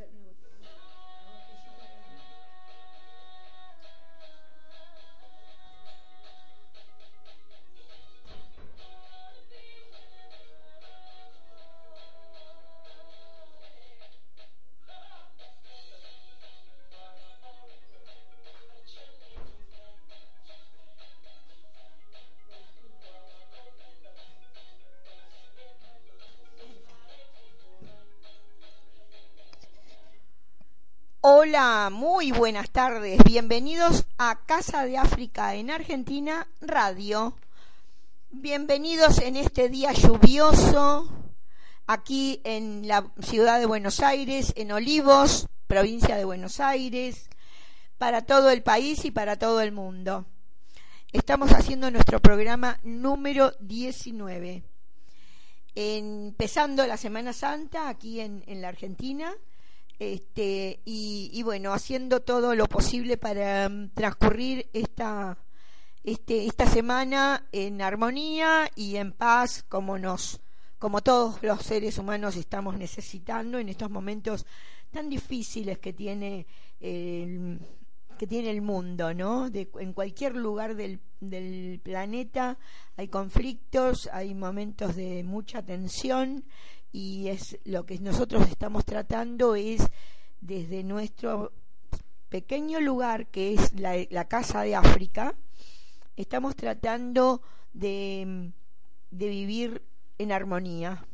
cut now. Hola, muy buenas tardes. Bienvenidos a Casa de África en Argentina Radio. Bienvenidos en este día lluvioso aquí en la ciudad de Buenos Aires, en Olivos, provincia de Buenos Aires, para todo el país y para todo el mundo. Estamos haciendo nuestro programa número 19. Empezando la Semana Santa aquí en, en la Argentina este, y, bueno, haciendo todo lo posible para mm, transcurrir esta, este, esta semana en armonía y en paz, como nos, como todos los seres humanos estamos necesitando en estos momentos tan difíciles que tiene el, que tiene el mundo, ¿no? en cualquier lugar del, del planeta hay conflictos, hay momentos de mucha tensión y es lo que nosotros estamos tratando es desde nuestro pequeño lugar que es la, Casa de África, estamos tratando de, de vivir en armonía,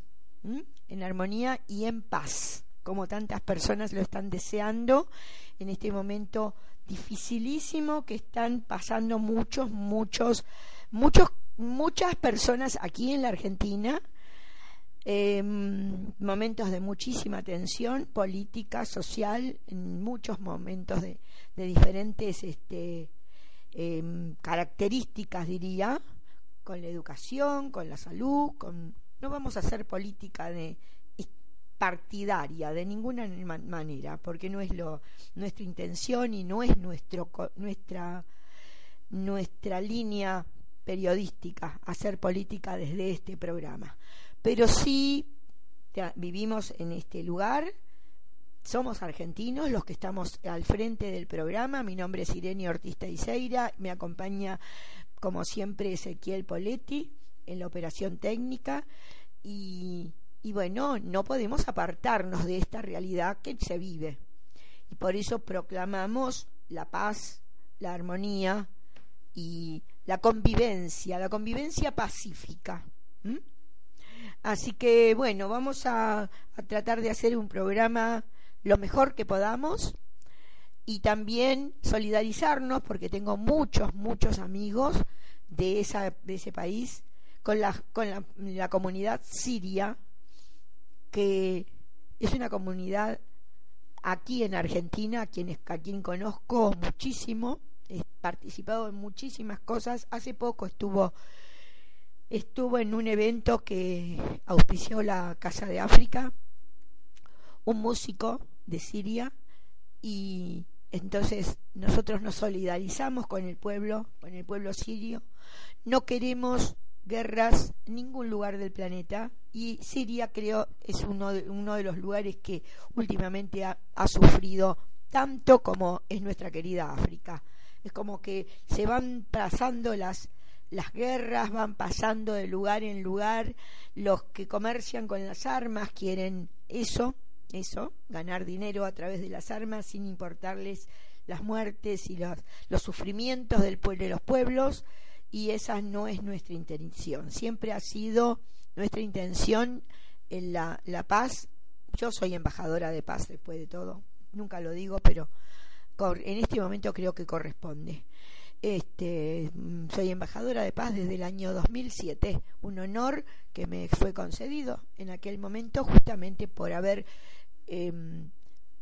en armonía y en paz, como tantas personas lo están deseando en este momento dificilísimo que están pasando muchos, muchos, muchos, muchas personas aquí en la Argentina eh, momentos de muchísima tensión política, social, en muchos momentos de, diferentes este, em, características, diría, con la educación, con la salud, con no vamos a hacer política de partidaria de ninguna manera, porque no es lo nuestra intención y no es nuestro nuestra nuestra línea periodística hacer política desde este programa pero sí vivimos en este lugar, somos argentinos los que estamos al frente del programa, mi nombre es Irene Ortiz Teiseira, me acompaña como siempre Ezequiel Poletti en la operación técnica y bueno, no podemos apartarnos de esta realidad que se vive. Y por eso proclamamos la paz, la armonía y la convivencia, la convivencia pacífica. Así que bueno, vamos a, tratar de hacer un programa lo mejor que podamos y también solidarizarnos porque tengo muchos, muchos amigos de, esa, de ese país con, la, con la, comunidad siria, que es una comunidad aquí en Argentina, a, quienes, a quien conozco muchísimo, he participado en muchísimas cosas. Hace poco estuvo estuvo en un evento que auspició la Casa de África, un músico de Siria, y entonces nosotros nos solidarizamos con el pueblo, con el pueblo sirio. No queremos guerras en ningún lugar del planeta y Siria creo es uno de, uno de los lugares que últimamente ha, ha sufrido tanto como es nuestra querida África. Es como que se van pasando las las guerras van pasando de lugar en lugar, los que comercian con las armas quieren eso, eso, ganar dinero a través de las armas sin importarles las muertes y los, los sufrimientos del pueblo de los pueblos y esa no es nuestra intención. Siempre ha sido nuestra intención en la, la paz. Yo soy embajadora de paz después de todo, nunca lo digo, pero en este momento creo que corresponde. Este, soy embajadora de paz desde el año 2007, un honor que me fue concedido en aquel momento justamente por haber em,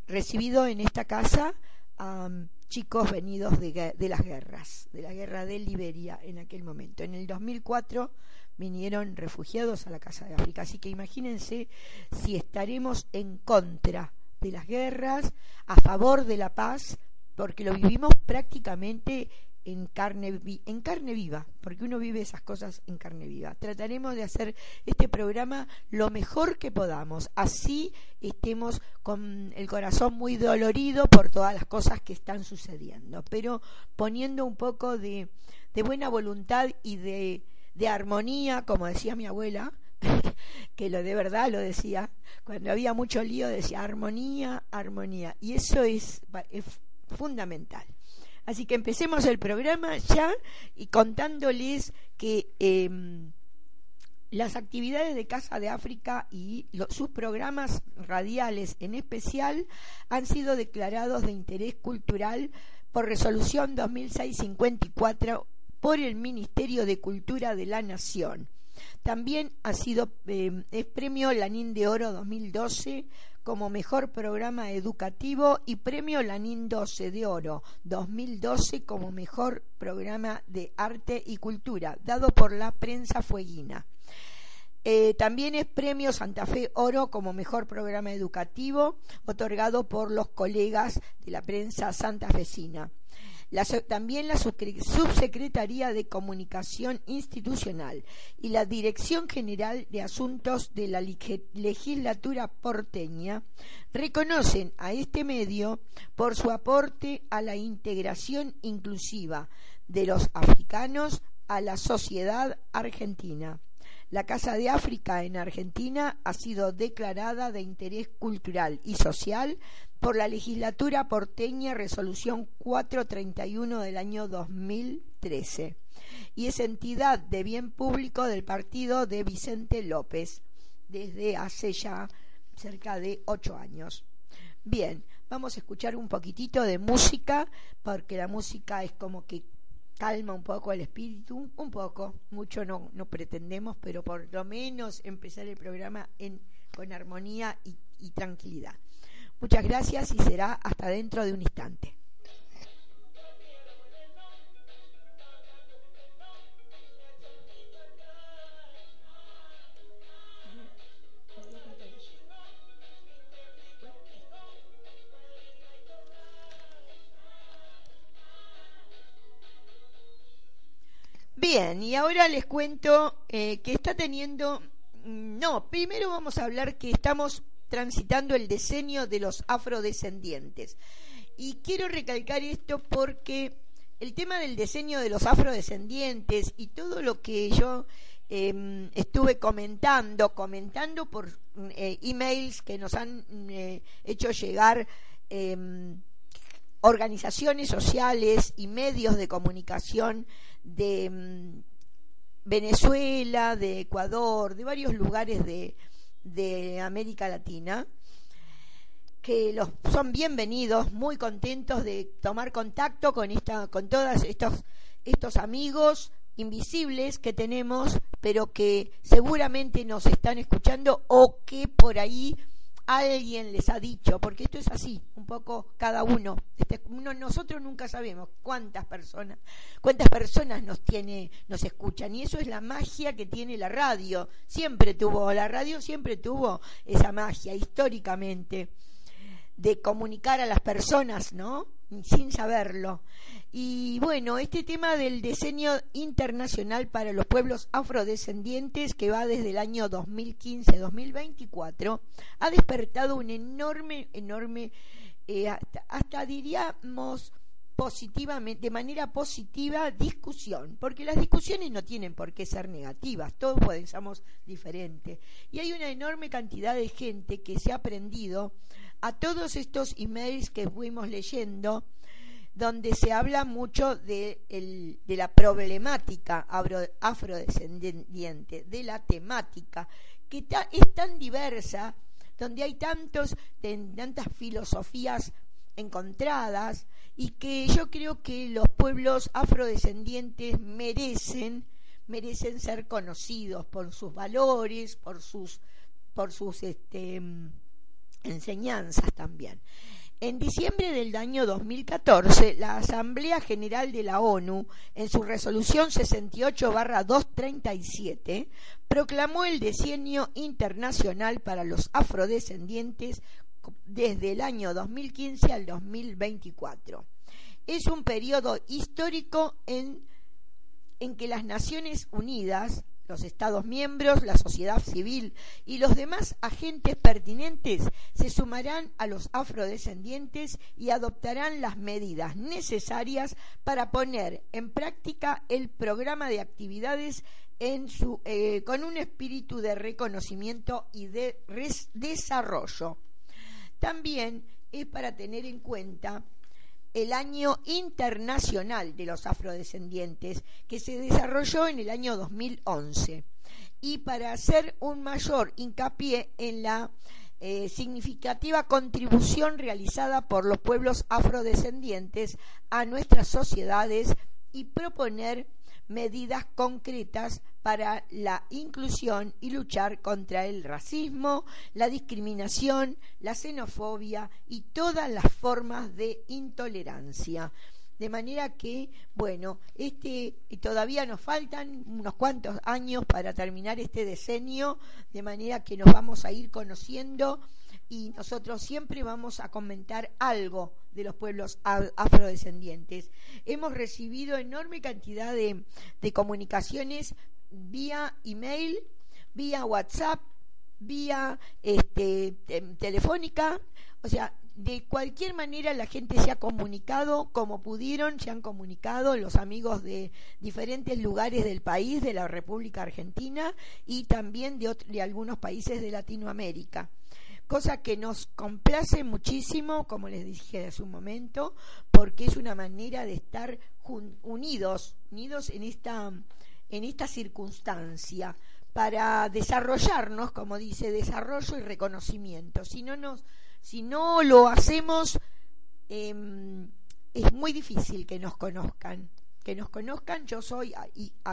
recibido en esta casa a chicos venidos de, de, las guerras, de la guerra de Liberia en aquel momento. En el 2004 vinieron refugiados a la Casa de África, así que imagínense si estaremos en contra de las guerras, a favor de la paz, porque lo vivimos prácticamente en carne, en carne viva, porque uno vive esas cosas en carne viva. Trataremos de hacer este programa lo mejor que podamos, así estemos con el corazón muy dolorido por todas las cosas que están sucediendo, pero poniendo un poco de, de buena voluntad y de, de armonía, como decía mi abuela, que lo de verdad lo decía, cuando había mucho lío decía armonía, armonía, y eso es, es fundamental. Así que empecemos el programa ya y contándoles que em, las actividades de Casa de África y sus programas radiales en especial han sido declarados de interés cultural por resolución 2006-54 por el Ministerio de Cultura de la Nación. También ha sido em, es premio Lanín de Oro 2012 como mejor programa educativo y premio Lanín 12 de Oro 2012 como mejor programa de arte y cultura, dado por la prensa fueguina. Eh, también es premio Santa Fe Oro como mejor programa educativo, otorgado por los colegas de la prensa santafesina también la Subsecretaría de Comunicación Institucional y la Dirección General de Asuntos de la Legislatura porteña reconocen a este medio por su aporte a la integración inclusiva de los africanos a la sociedad argentina. La Casa de África en Argentina ha sido declarada de interés cultural y social por la legislatura porteña Resolución 431 del año 2013 y es entidad de bien público del partido de Vicente López desde hace ya cerca de ocho años. Bien, vamos a escuchar un poquitito de música porque la música es como que calma un poco el espíritu, un poco, mucho no, no pretendemos, pero por lo menos empezar el programa en, con armonía y tranquilidad. Muchas gracias y será hasta dentro de un instante. Bien, y ahora les cuento eh, que está teniendo... Mm, no, primero vamos a hablar que estamos transitando el diseño de los afrodescendientes. Y quiero recalcar esto porque el tema del diseño de los afrodescendientes y todo lo que yo em, estuve comentando, comentando por eh, emails que nos han eh, hecho llegar em, organizaciones sociales y medios de comunicación de em, Venezuela, de Ecuador, de varios lugares de, de América Latina, que los son bienvenidos, muy contentos de tomar contacto con esta, con todos estos, estos amigos invisibles que tenemos, pero que seguramente nos están escuchando o que por ahí alguien les ha dicho, porque esto es así, un poco cada uno. Este, nosotros nunca sabemos cuántas personas, cuántas personas nos tiene, nos escuchan, y eso es la magia que tiene la radio. Siempre tuvo, la radio siempre tuvo esa magia, históricamente, de comunicar a las personas, ¿no? Sin saberlo. Y bueno, este tema del diseño internacional para los pueblos afrodescendientes, que va desde el año 2015-2024, ha despertado un enorme, enorme, eh, hasta, diríamos, positivamente, de manera positiva discusión, porque las discusiones no tienen por qué ser negativas, todos pensamos diferente. Y hay una enorme cantidad de gente que se ha aprendido a todos estos emails que fuimos leyendo donde se habla mucho de, de la problemática afrodescendiente, de la temática, que es tan diversa, donde hay tantos, tantas filosofías encontradas, y que yo creo que los pueblos afrodescendientes merecen, merecen ser conocidos por sus valores, por sus, por sus este, enseñanzas también. En diciembre del año 2014, la Asamblea General de la ONU, en su resolución 68-237, proclamó el Decenio Internacional para los Afrodescendientes desde el año 2015 al 2024. es un periodo histórico en, en que las Naciones Unidas, los Estados miembros, la sociedad civil y los demás agentes pertinentes se sumarán a los afrodescendientes y adoptarán las medidas necesarias para poner en práctica el programa de actividades eh, con un espíritu de reconocimiento y de desarrollo. También es para tener en cuenta el año internacional de los afrodescendientes que se desarrolló en el año 2011 y para hacer un mayor hincapié en la eh, significativa contribución realizada por los pueblos afrodescendientes a nuestras sociedades y proponer medidas concretas para la inclusión y luchar contra el racismo, la discriminación, la xenofobia y todas las formas de intolerancia. De manera que, bueno, este todavía nos faltan unos cuantos años para terminar este decenio, de manera que nos vamos a ir conociendo y nosotros siempre vamos a comentar algo de los pueblos afrodescendientes. Hemos recibido enorme cantidad de, comunicaciones vía email, vía WhatsApp, vía este, telefónica, o sea, de cualquier manera la gente se ha comunicado como pudieron, se han comunicado los amigos de diferentes lugares del país, de la República Argentina y también de, de algunos países de Latinoamérica cosa que nos complace muchísimo, como les dije hace un momento, porque es una manera de estar unidos, unidos en esta, en esta circunstancia, para desarrollarnos, como dice, desarrollo y reconocimiento. Si no, nos, si no lo hacemos, em, es muy difícil que nos conozcan que nos conozcan. Yo soy,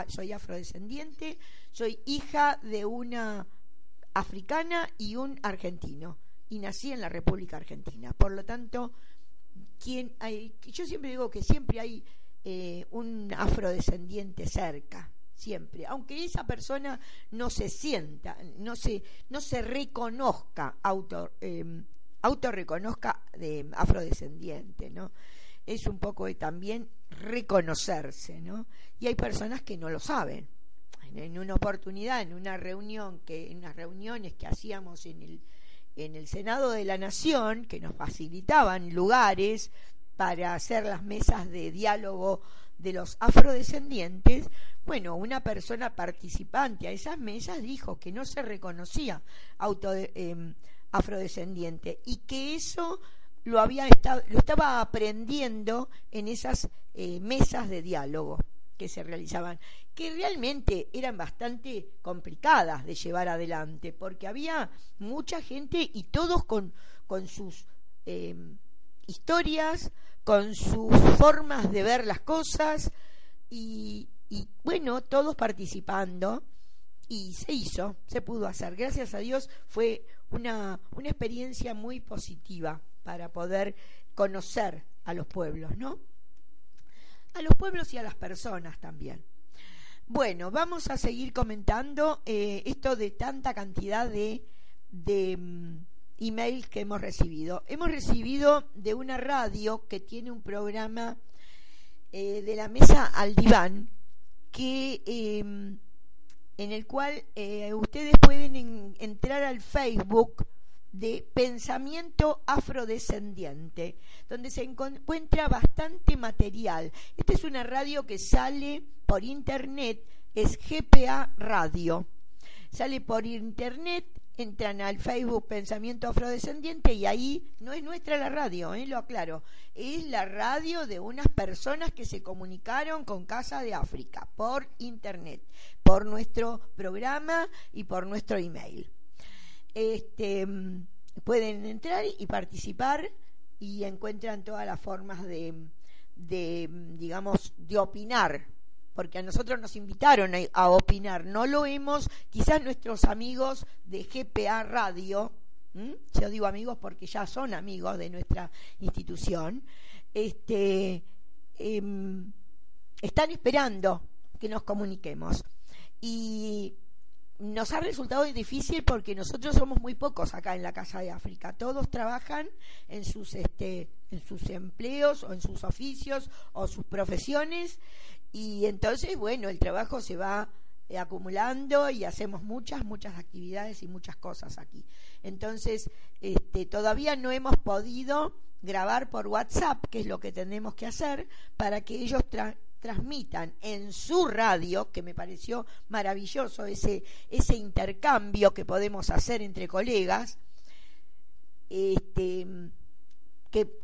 soy afrodescendiente, soy hija de una africana y un argentino. Y nací en la República Argentina. Por lo tanto, ¿quién hay, yo siempre digo que siempre hay eh, un afrodescendiente cerca, siempre, aunque esa persona no se sienta, no se, no se reconozca, auto, eh, autorreconozca de afrodescendiente, ¿no? Es un poco de también reconocerse, ¿no? Y hay personas que no lo saben en una oportunidad, en una reunión que, en unas reuniones que hacíamos en el, en el Senado de la Nación, que nos facilitaban lugares para hacer las mesas de diálogo de los afrodescendientes, bueno, una persona participante a esas mesas dijo que no se reconocía auto, em, afrodescendiente y que eso lo había estado, lo estaba aprendiendo en esas eh, mesas de diálogo que se realizaban, que realmente eran bastante complicadas de llevar adelante, porque había mucha gente y todos con, con sus em, historias, con sus formas de ver las cosas, y, y bueno, todos participando, y se hizo, se pudo hacer. Gracias a Dios fue una, una experiencia muy positiva para poder conocer a los pueblos, ¿no? A los pueblos y a las personas también. Bueno, vamos a seguir comentando eh, esto de tanta cantidad de, de mm, emails que hemos recibido. Hemos recibido de una radio que tiene un programa eh, de la mesa al diván que em, en el cual eh, ustedes pueden entrar al Facebook de pensamiento afrodescendiente, donde se encuentra bastante material. Esta es una radio que sale por internet, es GPA Radio. Sale por internet, entran al Facebook Pensamiento Afrodescendiente y ahí no es nuestra la radio, ¿eh? lo aclaro, es la radio de unas personas que se comunicaron con Casa de África por internet, por nuestro programa y por nuestro email este, pueden entrar y participar y encuentran todas las formas de, de digamos, de opinar, porque a nosotros nos invitaron a, opinar, no lo hemos, quizás nuestros amigos de GPA Radio, yo digo amigos porque ya son amigos de nuestra institución, este, em, están esperando que nos comuniquemos. Y nos ha resultado difícil porque nosotros somos muy pocos acá en la Casa de África. Todos trabajan en sus, este, en sus empleos o en sus oficios o sus profesiones y entonces, bueno, el trabajo se va eh, acumulando y hacemos muchas, muchas actividades y muchas cosas aquí. Entonces, este, todavía no hemos podido grabar por WhatsApp, que es lo que tenemos que hacer, para que ellos transmitan en su radio, que me pareció maravilloso ese, ese intercambio que podemos hacer entre colegas, este, que,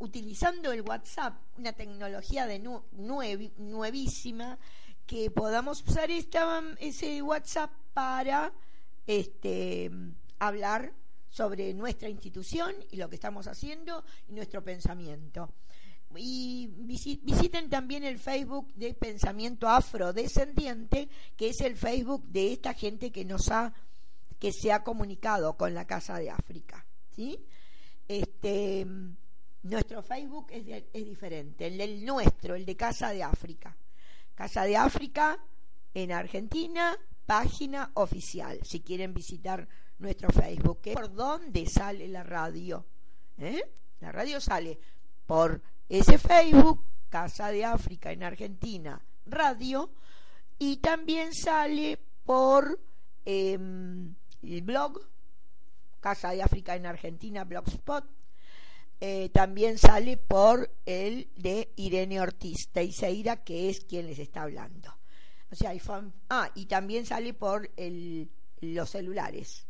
utilizando el WhatsApp, una tecnología de nuevísima, que podamos usar ese WhatsApp para este, hablar sobre nuestra institución y lo que estamos haciendo y nuestro pensamiento y visiten también el Facebook de Pensamiento Afrodescendiente, que es el Facebook de esta gente que nos ha que se ha comunicado con la Casa de África, ¿sí? Este nuestro Facebook es, diferente, el, el nuestro, el de Casa de África. Casa de África en Argentina, página oficial, si quieren visitar nuestro Facebook, por dónde sale la radio. ¿Eh? La radio sale por ese Facebook, Casa de África en Argentina, radio, y también sale por em, el blog, Casa de África en Argentina, Blogspot, eh, también sale por el de Irene Ortiz Teixeira, que es quien les está hablando. O sea, hay ah, y también sale por el, los celulares,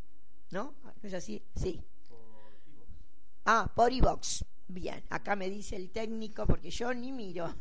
¿no? ¿No es así? Sí. ah, por iVox. Bien, acá me dice el técnico porque yo ni miro.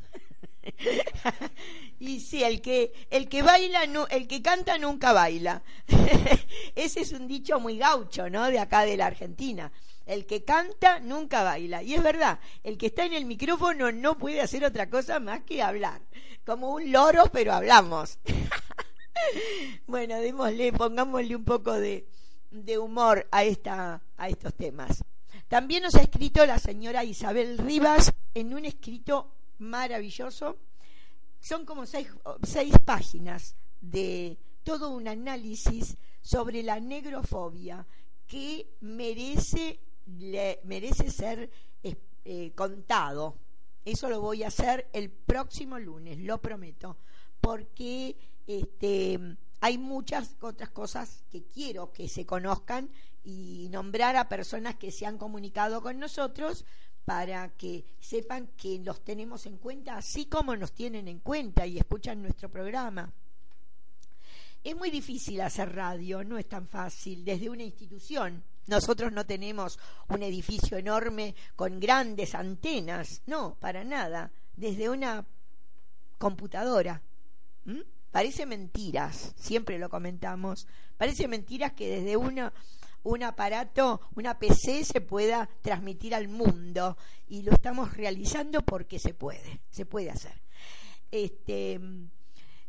y sí, el que el que baila el que canta nunca baila. Ese es un dicho muy gaucho, ¿no? De acá de la Argentina. El que canta nunca baila. Y es verdad, el que está en el micrófono no puede hacer otra cosa más que hablar. Como un loro, pero hablamos. bueno, démosle, pongámosle un poco de, de humor a esta a estos temas. También nos ha escrito la señora Isabel Rivas en un escrito maravilloso. Son como seis, páginas de todo un análisis sobre la negrofobia que merece, merece ser eh, contado. Eso lo voy a hacer el próximo lunes, lo prometo, porque este, hay muchas otras cosas que quiero que se conozcan y nombrar a personas que se han comunicado con nosotros para que sepan que los tenemos en cuenta así como nos tienen en cuenta y escuchan nuestro programa. Es muy difícil hacer radio, no es tan fácil, desde una institución. Nosotros no tenemos un edificio enorme con grandes antenas, no, para nada, desde una computadora. Parece mentiras, siempre lo comentamos, parece mentiras que desde una, un aparato, una PC se pueda transmitir al mundo. Y lo estamos realizando porque se puede, se puede hacer. Este,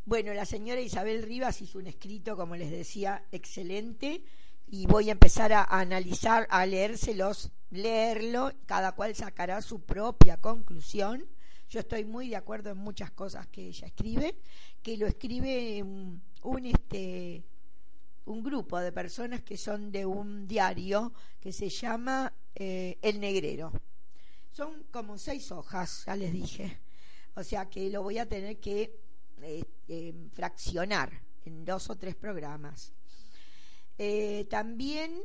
bueno, la señora Isabel Rivas hizo un escrito, como les decía, excelente. Y voy a empezar a, a analizar, a leérselos, leerlo, cada cual sacará su propia conclusión yo estoy muy de acuerdo en muchas cosas que ella escribe, que lo escribe un, este un grupo de personas que son de un diario que se llama eh, El Negrero. Son como seis hojas, ya les dije. O sea que lo voy a tener que eh, eh, fraccionar en dos o tres programas. también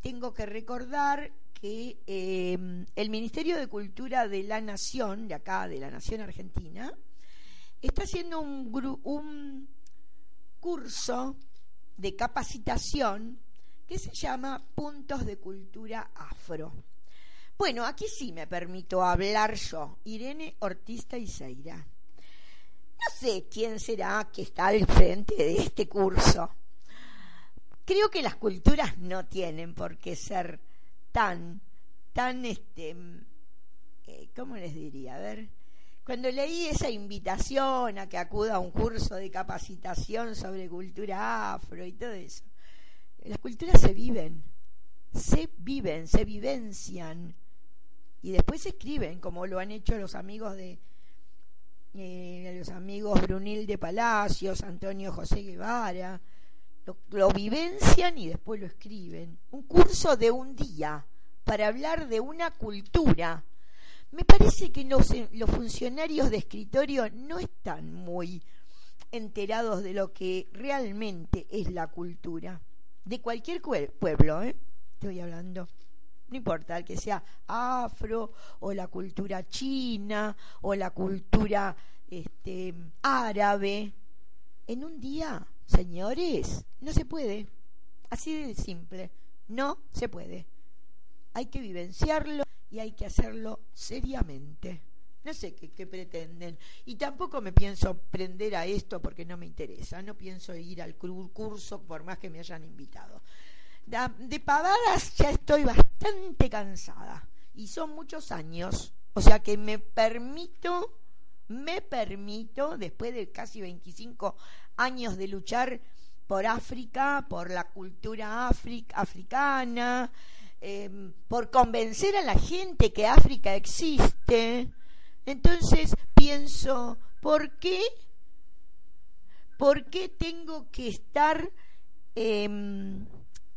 tengo que recordar que em, el Ministerio de Cultura de la Nación, de acá, de la Nación Argentina, está haciendo un, curso de capacitación que se llama Puntos de Cultura Afro. Bueno, aquí sí me permito hablar yo, Irene Ortiz Teixeira. No sé quién será que está al frente de este curso. Creo que las culturas no tienen por qué ser tan, tan, este, eh, ¿cómo les diría? A ver, cuando leí esa invitación a que acuda a un curso de capacitación sobre cultura afro y todo eso, las culturas se viven, se viven, se vivencian y después se escriben, como lo han hecho los amigos de, eh, los amigos Brunil de Palacios, Antonio José Guevara, lo, vivencian y después lo escriben. Un curso de un día para hablar de una cultura. Me parece que los, los funcionarios de escritorio no están muy enterados de lo que realmente es la cultura. De cualquier pueblo, ¿eh? estoy hablando. No importa, que sea afro, o la cultura china, o la cultura este, árabe. En un día Señores, no se puede. Así de simple. No se puede. Hay que vivenciarlo y hay que hacerlo seriamente. No sé qué, pretenden. Y tampoco me pienso prender a esto porque no me interesa. No pienso ir al curso por más que me hayan invitado. De pavadas ya estoy bastante cansada. Y son muchos años. O sea que me permito me permito, después de casi 25 años de luchar por África, por la cultura africana, em, por convencer a la gente que África existe, entonces pienso, ¿por qué? ¿Por qué tengo que estar, eh,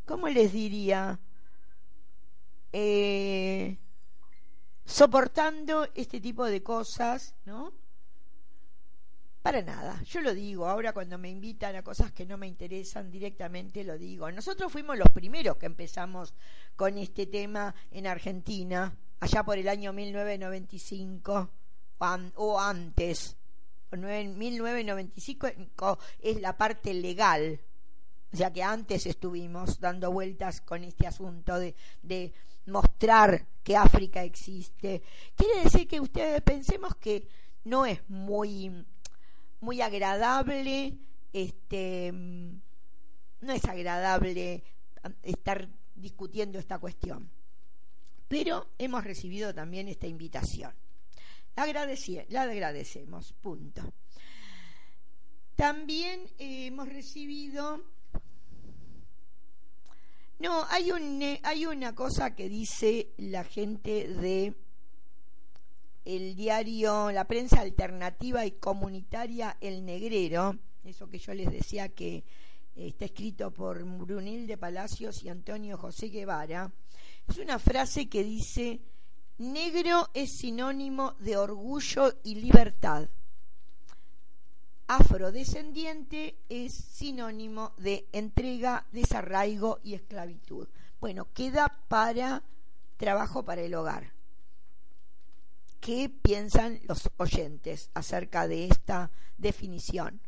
¿cómo les diría? Eh, soportando este tipo de cosas, ¿no? Para nada, yo lo digo, ahora cuando me invitan a cosas que no me interesan directamente lo digo. Nosotros fuimos los primeros que empezamos con este tema en Argentina, allá por el año 1995 o antes. En 1995 es la parte legal, o sea que antes estuvimos dando vueltas con este asunto de, de mostrar que África existe. Quiere decir que ustedes pensemos que no es muy, muy agradable, este, no es agradable estar discutiendo esta cuestión. Pero hemos recibido también esta invitación. La, la agradecemos, punto. También hemos recibido no, hay, un, eh, hay una cosa que dice la gente de el diario, la prensa alternativa y comunitaria El Negrero, eso que yo les decía que está escrito por Brunilde Palacios y Antonio José Guevara, es una frase que dice, negro es sinónimo de orgullo y libertad afrodescendiente es sinónimo de entrega, desarraigo y esclavitud. Bueno, queda para trabajo para el hogar. ¿Qué piensan los oyentes acerca de esta definición?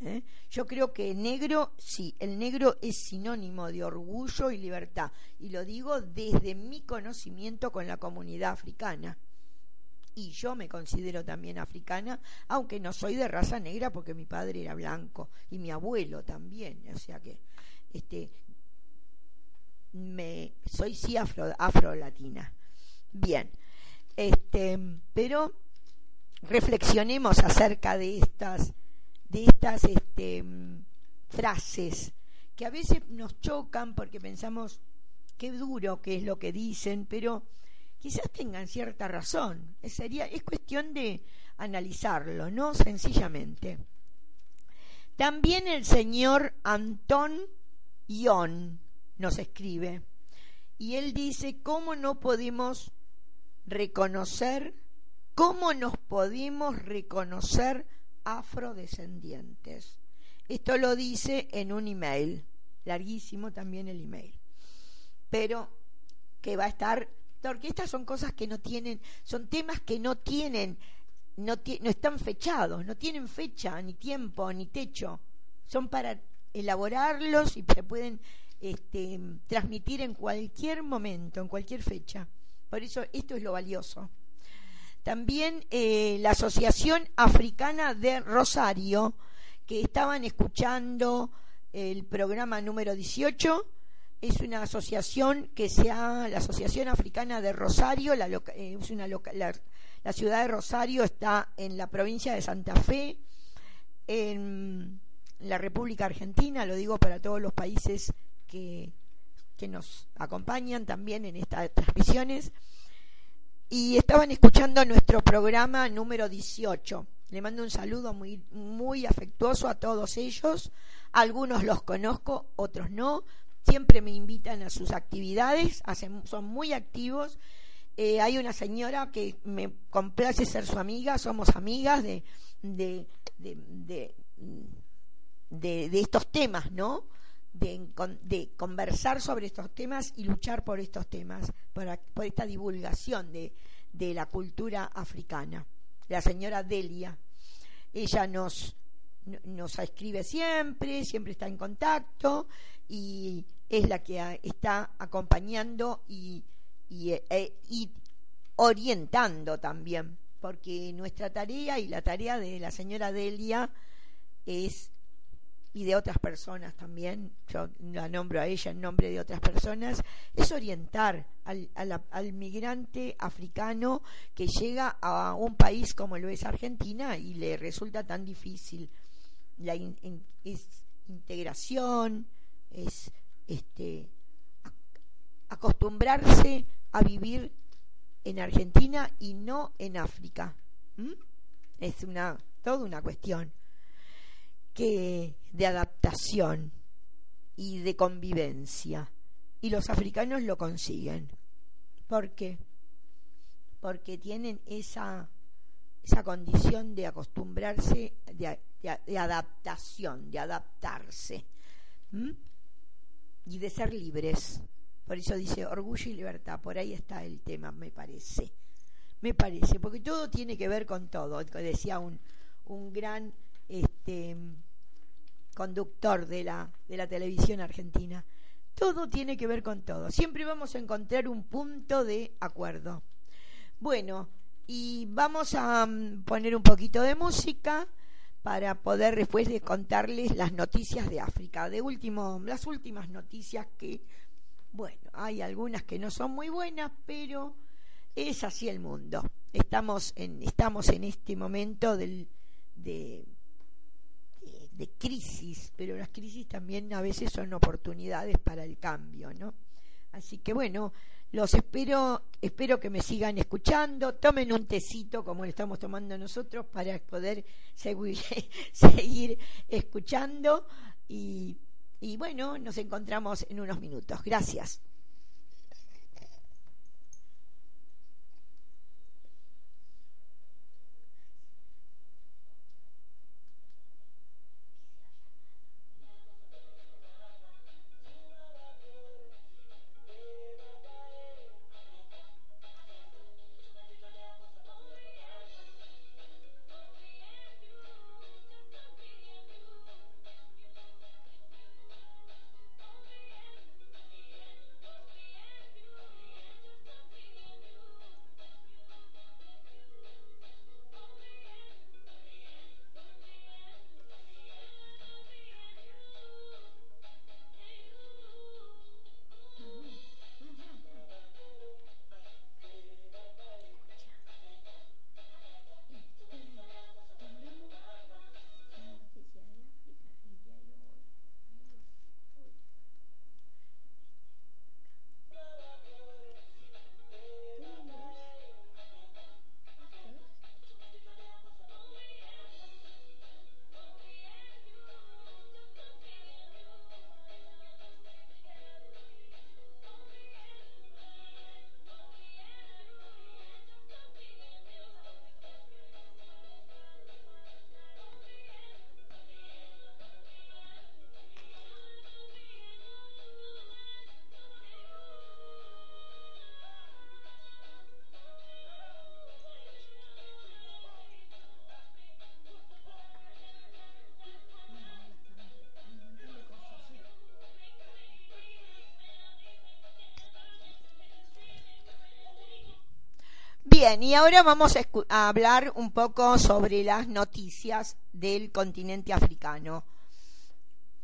¿Eh? Yo creo que negro, sí, el negro es sinónimo de orgullo y libertad, y lo digo desde mi conocimiento con la comunidad africana y yo me considero también africana, aunque no soy de raza negra porque mi padre era blanco y mi abuelo también, o sea que este me soy sí afro, afro latina. Bien. Este, pero reflexionemos acerca de estas de estas este, frases que a veces nos chocan porque pensamos qué duro que es lo que dicen, pero quizás tengan cierta razón. Sería, es cuestión de analizarlo, ¿no? Sencillamente. También el señor Antón Ion nos escribe y él dice, ¿cómo no podemos reconocer, cómo nos podemos reconocer afrodescendientes? Esto lo dice en un email, larguísimo también el email, pero que va a estar porque estas son cosas que no tienen, son temas que no tienen, no, no están fechados, no tienen fecha, ni tiempo, ni techo. Son para elaborarlos y se pueden este, transmitir en cualquier momento, en cualquier fecha. Por eso esto es lo valioso. También eh, la Asociación Africana de Rosario, que estaban escuchando el programa número 18, es una asociación que sea la Asociación Africana de Rosario, la, eh, es una la, ciudad de Rosario está en la provincia de Santa Fe, en la República Argentina, lo digo para todos los países que, nos acompañan también en estas transmisiones, y estaban escuchando nuestro programa número 18. Le mando un saludo muy afectuoso a todos ellos. Algunos los conozco, otros no. Siempre me invitan a sus actividades, son muy activos. Eh, hay una señora que me complace ser su amiga, somos amigas de, de, de, de estos temas, ¿no? de, conversar sobre estos temas y luchar por estos temas, por, por esta divulgación de, de, la cultura africana. La señora Delia, ella nos, nos escribe siempre, siempre está en contacto y es la que está acompañando y, y, e, y orientando también, porque nuestra tarea y la tarea de la señora Delia es y de otras personas también, yo la nombro a ella en nombre de otras personas, es orientar al, al, migrante africano que llega a un país como lo es Argentina y le resulta tan difícil. La es integración, es este acostumbrarse a vivir en Argentina y no en África. Es una toda una cuestión que de adaptación y de convivencia. Y los africanos lo consiguen. ¿Por qué? Porque tienen esa, esa condición de acostumbrarse, de, adaptación, de adaptarse. Y de ser libres. Por eso dice orgullo y libertad. Por ahí está el tema, me parece. Me parece, porque todo tiene que ver con todo. Decía un, un gran este, conductor de la, de la televisión argentina. Todo tiene que ver con todo. Siempre vamos a encontrar un punto de acuerdo. Bueno, y vamos a mm, poner un poquito de música para poder después de contarles las noticias de África. De último, las últimas noticias que, bueno, hay algunas que no son muy buenas, pero es así el mundo. Estamos en, estamos en este momento del, de de crisis, pero las crisis también a veces son oportunidades para el cambio, ¿no? Así que bueno, los espero, espero que me sigan escuchando, tomen un tecito como lo estamos tomando nosotros para poder seguir, seguir escuchando y, y bueno, nos encontramos en unos minutos. Gracias. Y ahora vamos a, hablar un poco sobre las noticias del continente africano.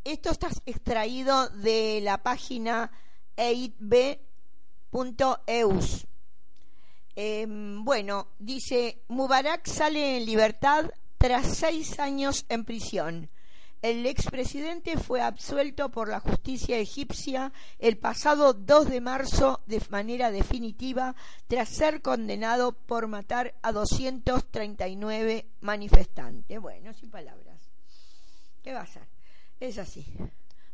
Esto está extraído de la página 8b.eus. Em, bueno, dice, Mubarak sale en libertad tras seis años en prisión. El expresidente fue absuelto por la justicia egipcia el pasado 2 de marzo de manera definitiva tras ser condenado por matar a 239 manifestantes. Bueno, sin palabras. ¿Qué va a hacer? Es así.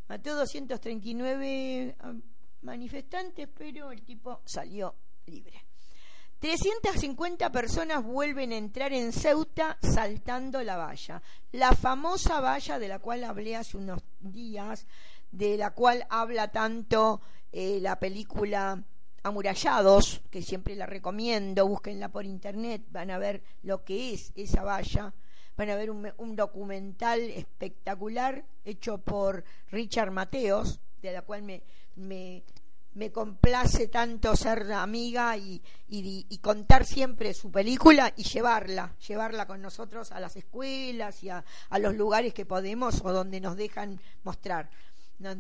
Mató 239 ah, manifestantes, pero el tipo salió libre. 350 personas vuelven a entrar en Ceuta saltando la valla. La famosa valla de la cual hablé hace unos días, de la cual habla tanto eh, la película Amurallados, que siempre la recomiendo, búsquenla por internet, van a ver lo que es esa valla, van a ver un, documental espectacular hecho por Richard Mateos, de la cual me, me me complace tanto ser amiga y, y, contar siempre su película y llevarla, llevarla con nosotros a las escuelas y a, los lugares que podemos o donde nos dejan mostrar. Nos,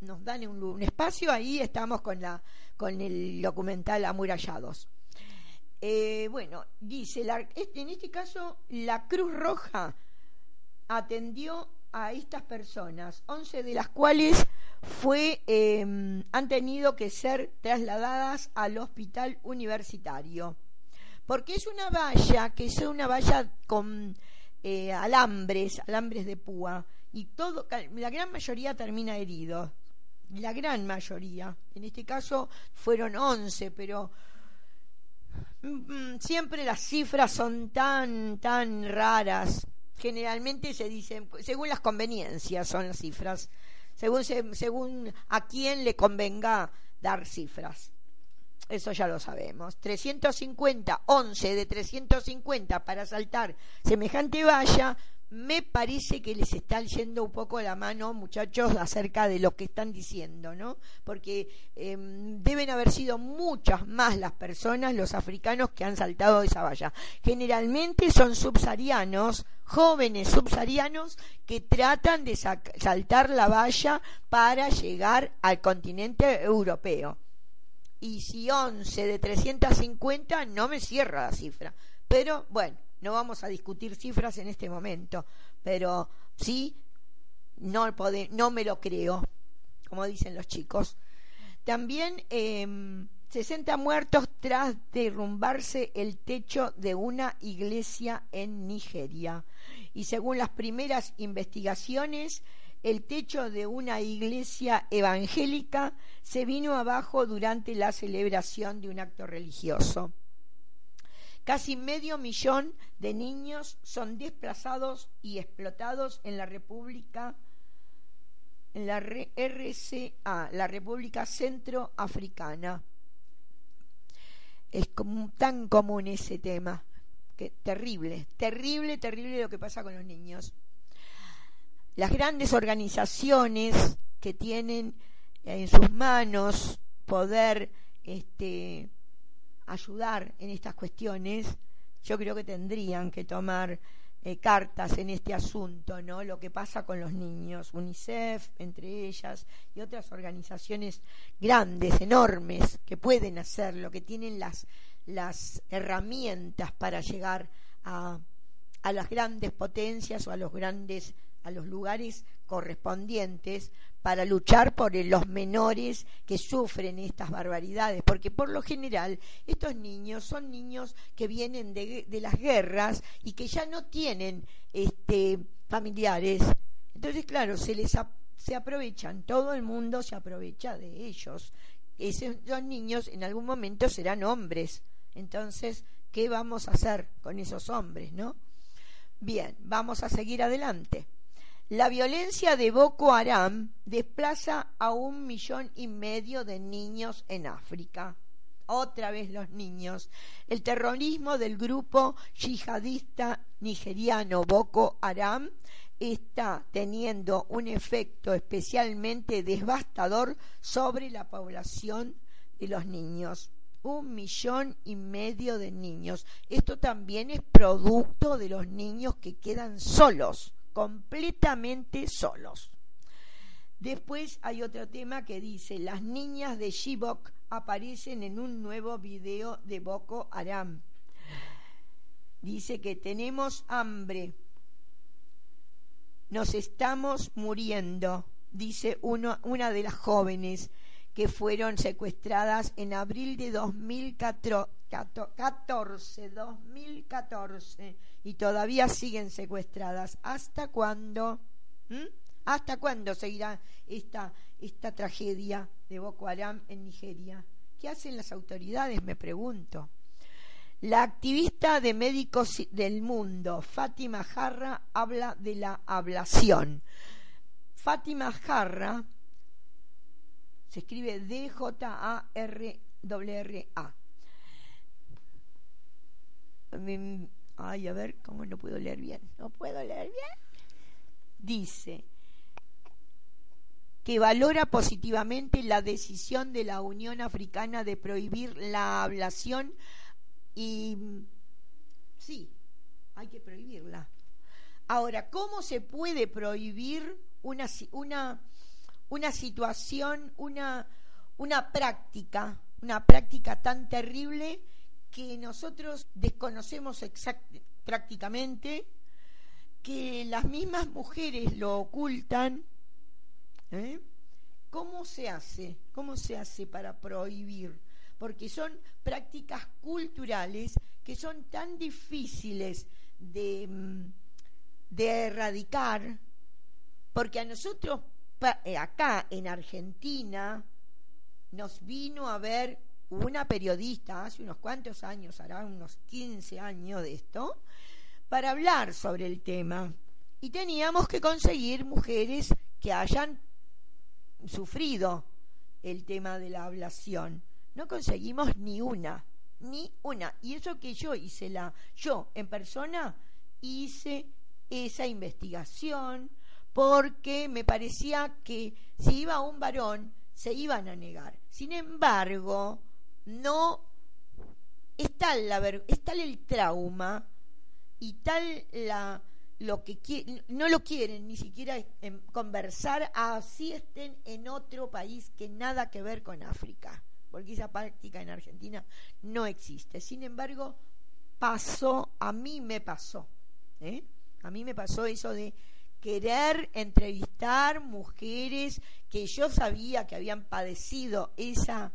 nos, dan un, espacio, ahí estamos con, la, con el documental Amurallados. Eh, bueno, dice, la, en este caso la Cruz Roja atendió a estas personas, 11 de las cuales fue, em, han tenido que ser trasladadas al hospital universitario. Porque es una valla, que es una valla con eh, alambres, alambres de púa, y todo, la gran mayoría termina herido. La gran mayoría. En este caso fueron 11, pero mm, mm, siempre las cifras son tan, tan raras generalmente se dicen, según las conveniencias son las cifras, según, según a quién le convenga dar cifras. Eso ya lo sabemos. 350, 11 de 350 para saltar semejante valla me parece que les está yendo un poco la mano, muchachos, acerca de lo que están diciendo, ¿no? Porque em, deben haber sido muchas más las personas, los africanos, que han saltado esa valla. Generalmente son subsaharianos, jóvenes subsaharianos, que tratan de saltar la valla para llegar al continente europeo. Y si 11 de 350, no me cierra la cifra. Pero bueno no vamos a discutir cifras en este momento, pero sí, no, me lo creo, como dicen los chicos. También 60 em, muertos tras derrumbarse el techo de una iglesia en Nigeria. Y según las primeras investigaciones, el techo de una iglesia evangélica se vino abajo durante la celebración de un acto religioso. Casi medio millón de niños son desplazados y explotados en la República en la RCA, la República Centroafricana. Es tan común ese tema, que terrible, terrible, terrible lo que pasa con los niños. Las grandes organizaciones que tienen en sus manos poder este, ayudar en estas cuestiones, yo creo que tendrían que tomar eh, cartas en este asunto, ¿no? Lo que pasa con los niños, UNICEF, entre ellas, y otras organizaciones grandes, enormes, que pueden hacerlo, que tienen las, las herramientas para llegar a, a las grandes potencias o a los grandes a los lugares correspondientes para luchar por los menores que sufren estas barbaridades, porque por lo general estos niños son niños que vienen de, las guerras y que ya no tienen este, familiares. Entonces, claro, se les se aprovechan, todo el mundo se aprovecha de ellos. Esos niños en algún momento serán hombres. Entonces, ¿qué vamos a hacer con esos hombres, no? Bien, vamos a seguir adelante. La violencia de Boko Haram desplaza a un millón y medio de niños en África. Otra vez los niños. El terrorismo del grupo yihadista nigeriano Boko Haram está teniendo un efecto especialmente devastador sobre la población de los niños. Un millón y medio de niños. Esto también es producto de los niños que quedan solos completamente solos. Después hay otro tema que dice, las niñas de Shibok aparecen en un nuevo video de Boko Haram. Dice que tenemos hambre. nos estamos muriendo, dice uno, una de las jóvenes que fueron secuestradas en abril de 2014, 2014 y todavía siguen secuestradas. ¿Hasta cuándo? ¿Mm? ¿Hasta cuándo seguirá esta, esta tragedia de Boko Haram en Nigeria? ¿Qué hacen las autoridades? Me pregunto. La activista de Médicos del Mundo, Fátima Jarra, habla de la ablación. Fátima Jarra se escribe D-J-A-R-R-A. Ay, a ver, ¿cómo no puedo leer bien? ¿No puedo leer bien? Dice que valora positivamente la decisión de la Unión Africana de prohibir la ablación y sí, hay que prohibirla. Ahora, ¿cómo se puede prohibir una, una, una situación, una, una práctica, una práctica tan terrible que nosotros desconocemos prácticamente, que las mismas mujeres lo ocultan? ¿eh? ¿Cómo se hace? ¿Cómo se hace para prohibir? porque son prácticas culturales que son tan difíciles de, mm, de erradicar, porque a nosotros acá en Argentina nos vino a ver una periodista hace unos cuantos años, hará unos 15 años de esto, para hablar sobre el tema. Y teníamos que conseguir mujeres que hayan sufrido el tema de la ablación. No conseguimos ni una, ni una. Y eso que yo hice la, yo en persona hice esa investigación porque me parecía que si iba un varón se iban a negar. Sin embargo, no está, la, está el trauma y tal la lo que no lo quieren ni siquiera conversar así estén en otro país que nada que ver con África porque esa práctica en Argentina no existe. Sin embargo, pasó, a mí me pasó, ¿eh? a mí me pasó eso de querer entrevistar mujeres que yo sabía que habían padecido esa,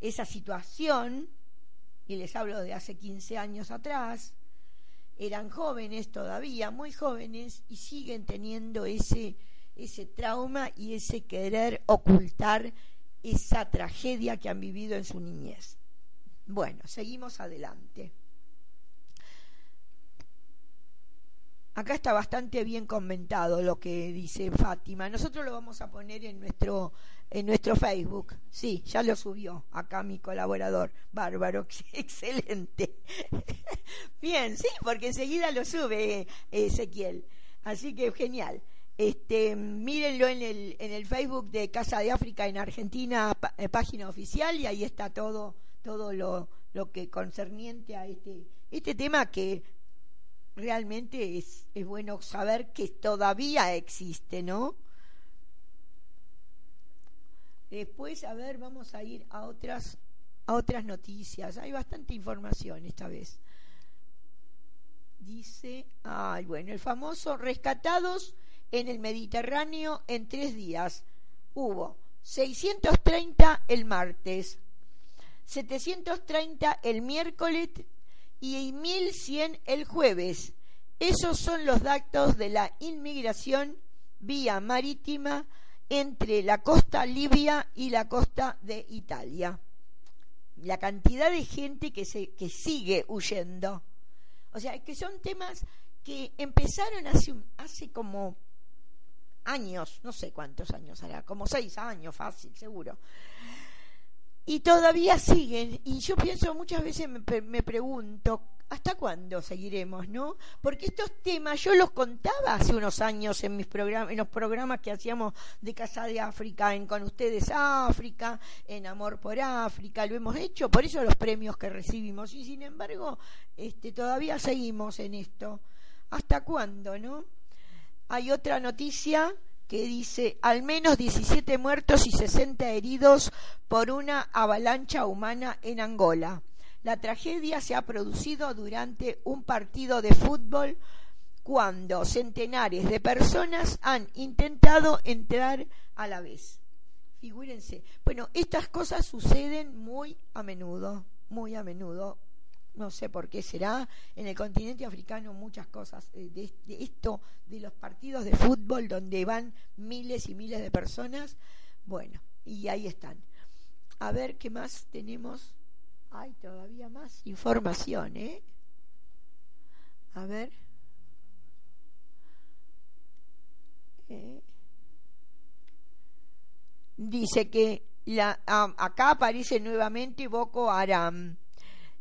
esa situación, y les hablo de hace 15 años atrás, eran jóvenes todavía, muy jóvenes, y siguen teniendo ese, ese trauma y ese querer ocultar esa tragedia que han vivido en su niñez. Bueno, seguimos adelante. Acá está bastante bien comentado lo que dice Fátima. Nosotros lo vamos a poner en nuestro en nuestro Facebook. Sí, ya lo subió acá mi colaborador. Bárbaro, excelente. Bien, sí, porque enseguida lo sube Ezequiel. Así que genial. Este, mírenlo en el, en el Facebook de Casa de África en Argentina, eh, página oficial, y ahí está todo, todo lo, lo que concerniente a este, este tema que realmente es, es bueno saber que todavía existe, ¿no? Después, a ver, vamos a ir a otras, a otras noticias. Hay bastante información esta vez. Dice, ay, bueno, el famoso rescatados en el Mediterráneo en tres días. Hubo 630 el martes, 730 el miércoles y 1100 el jueves. Esos son los datos de la inmigración vía marítima entre la costa libia y la costa de Italia. La cantidad de gente que, se, que sigue huyendo. O sea, que son temas que empezaron hace, hace como años, no sé cuántos años hará, como seis años, fácil, seguro. Y todavía siguen, y yo pienso muchas veces, me, me pregunto, ¿hasta cuándo seguiremos, no? Porque estos temas yo los contaba hace unos años en mis programas, en los programas que hacíamos de Casa de África, en Con Ustedes África, en Amor por África, lo hemos hecho, por eso los premios que recibimos, y sin embargo, este, todavía seguimos en esto. ¿Hasta cuándo, no? hay otra noticia que dice al menos 17 muertos y 60 heridos por una avalancha humana en Angola. La tragedia se ha producido durante un partido de fútbol cuando centenares de personas han intentado entrar a la vez. Figúrense. Bueno, estas cosas suceden muy a menudo, muy a menudo. No sé por qué será. En el continente africano muchas cosas. Eh, de, esto, de los partidos de fútbol donde van miles y miles de personas. Bueno, y ahí están. A ver qué más tenemos. Hay todavía más información, ¿eh? A ver. Eh. Dice que la, acá aparece nuevamente Boko Haram.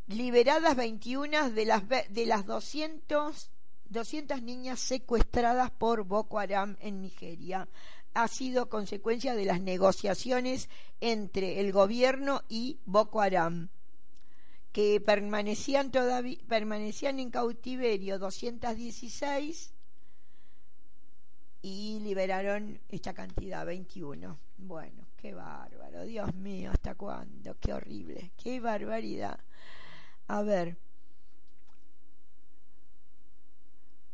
Liberadas 21 de las, de las 200, 200 niñas secuestradas por Boko Haram en Nigeria. Ha sido consecuencia de las negociaciones entre el gobierno y Boko Haram que permanecían todavía permanecían en cautiverio 216 y liberaron esta cantidad 21 bueno qué bárbaro Dios mío hasta cuándo qué horrible qué barbaridad a ver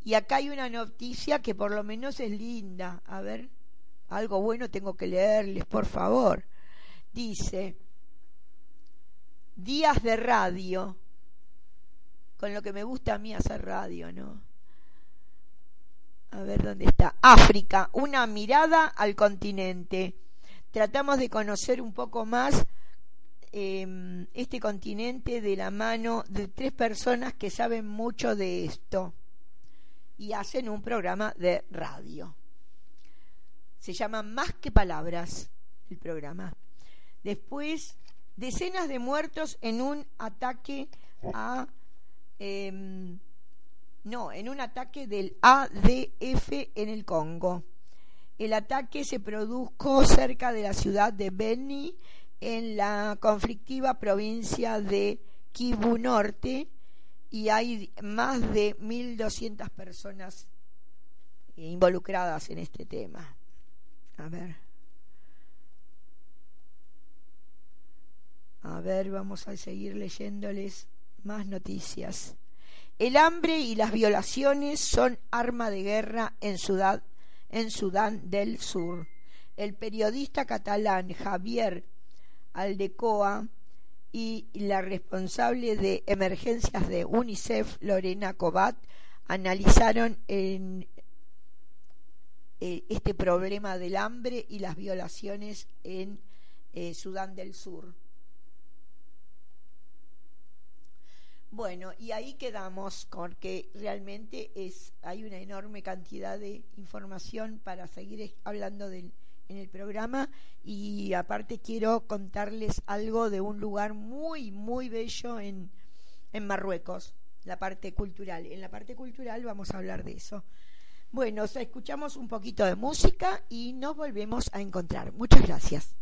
y acá hay una noticia que por lo menos es linda a ver algo bueno tengo que leerles por favor dice días de radio, con lo que me gusta a mí hacer radio, ¿no? A ver dónde está. África, una mirada al continente. Tratamos de conocer un poco más em, este continente de la mano de tres personas que saben mucho de esto y hacen un programa de radio. Se llama Más que Palabras el programa. Después decenas de muertos en un ataque a em, no, en un ataque del ADF en el Congo. El ataque se produjo cerca de la ciudad de Beni, en la conflictiva provincia de Kivu Norte, y hay más de 1.200 personas involucradas en este tema. A ver. A ver, vamos a seguir leyéndoles más noticias. El hambre y las violaciones son arma de guerra en Sudán, en Sudán del Sur. El periodista catalán Javier Aldecoa y la responsable de emergencias de UNICEF, Lorena Cobat, analizaron en, eh, este problema del hambre y las violaciones en eh, Sudán del Sur. Bueno, y ahí quedamos porque realmente es hay una enorme cantidad de información para seguir hablando en el programa y aparte quiero contarles algo de un lugar muy muy bello en en Marruecos, la parte cultural. En la parte cultural vamos a hablar de eso. Bueno, escuchamos un poquito de música y nos volvemos a encontrar. Muchas gracias.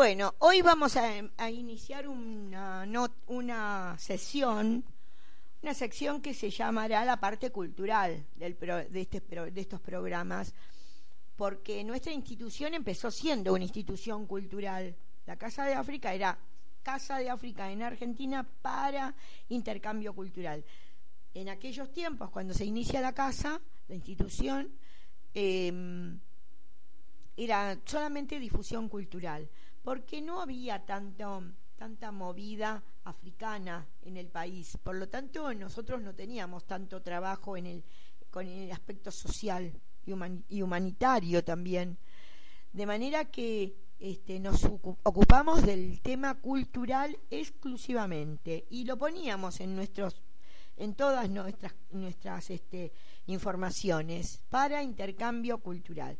Bueno, hoy vamos a, iniciar una, una sesión, una sección que se llamará la parte cultural de, este, de estos programas, porque nuestra institución empezó siendo una institución cultural. La Casa de África era Casa de África en Argentina para intercambio cultural. En aquellos tiempos, cuando se inicia la casa, la institución, em, era solamente difusión cultural, porque no había tanto, tanta movida africana en el país. Por lo tanto, nosotros no teníamos tanto trabajo en el, con el aspecto social y, humanitario también. De manera que este, nos ocupamos del tema cultural exclusivamente y lo poníamos en nuestros en todas nuestras nuestras este, informaciones para intercambio cultural.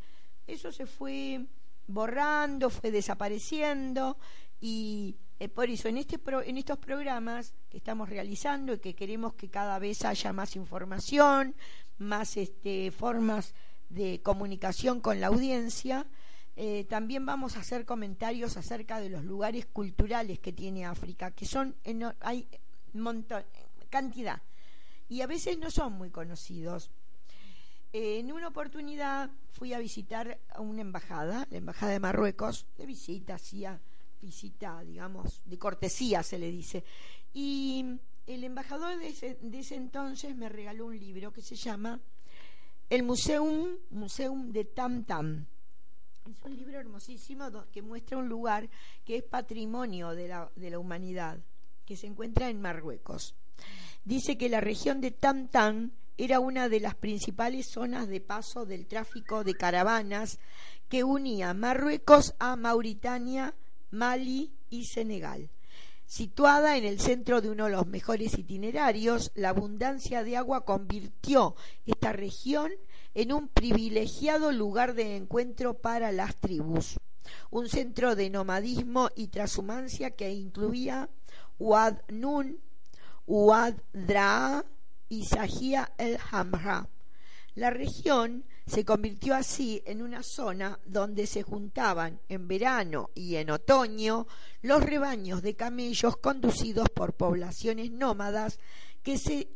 Eso se fue borrando, fue desapareciendo y eh, por eso en este en estos programas que estamos realizando y que queremos que cada vez haya más información, más este, formas de comunicación con la audiencia, eh, también vamos a hacer comentarios acerca de los lugares culturales que tiene África, que son hay montón, cantidad y a veces no son muy conocidos. En una oportunidad fui a visitar a una embajada, la embajada de Marruecos, de visita, hacía visita, digamos, de cortesía se le dice, y el embajador de ese, de ese entonces me regaló un libro que se llama el Museum, Museum de Tam Tam. Es un libro hermosísimo que muestra un lugar que es patrimonio de la, de la humanidad, que se encuentra en Marruecos. Dice que la región de Tam Tam era una de las principales zonas de paso del tráfico de caravanas que unía Marruecos a Mauritania, Mali y Senegal. Situada en el centro de uno de los mejores itinerarios, la abundancia de agua convirtió esta región en un privilegiado lugar de encuentro para las tribus, un centro de nomadismo y transhumancia que incluía Wad Nun, Wad Draa el Hamra. La región se convirtió así en una zona donde se juntaban en verano y en otoño los rebaños de camellos conducidos por poblaciones nómadas que se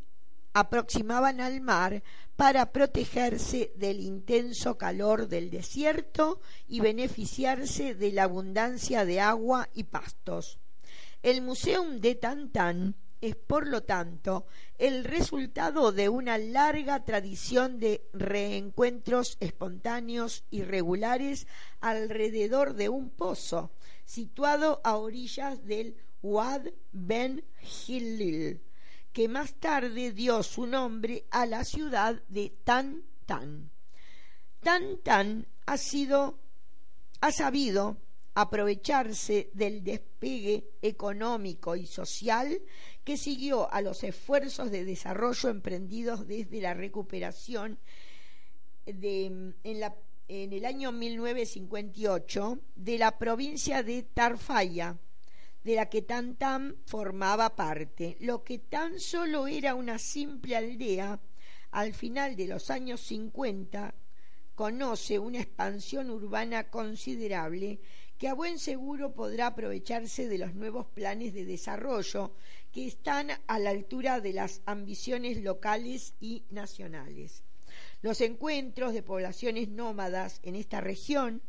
aproximaban al mar para protegerse del intenso calor del desierto y beneficiarse de la abundancia de agua y pastos. El Museo de Tantán es, por lo tanto, el resultado de una larga tradición de reencuentros espontáneos y regulares alrededor de un pozo situado a orillas del Wad Ben Hillil, que más tarde dio su nombre a la ciudad de Tan Tan. Tan Tan ha sido ha sabido aprovecharse del despegue económico y social que siguió a los esfuerzos de desarrollo emprendidos desde la recuperación en, en el año 1958 de la provincia de Tarfaya, de la que Tantam formaba parte, lo que tan solo era una simple aldea, al final de los años 50 conoce una expansión urbana considerable que a buen seguro podrá aprovecharse de los nuevos planes de desarrollo que están a la altura de las ambiciones locales y nacionales. Los encuentros de poblaciones nómadas en esta región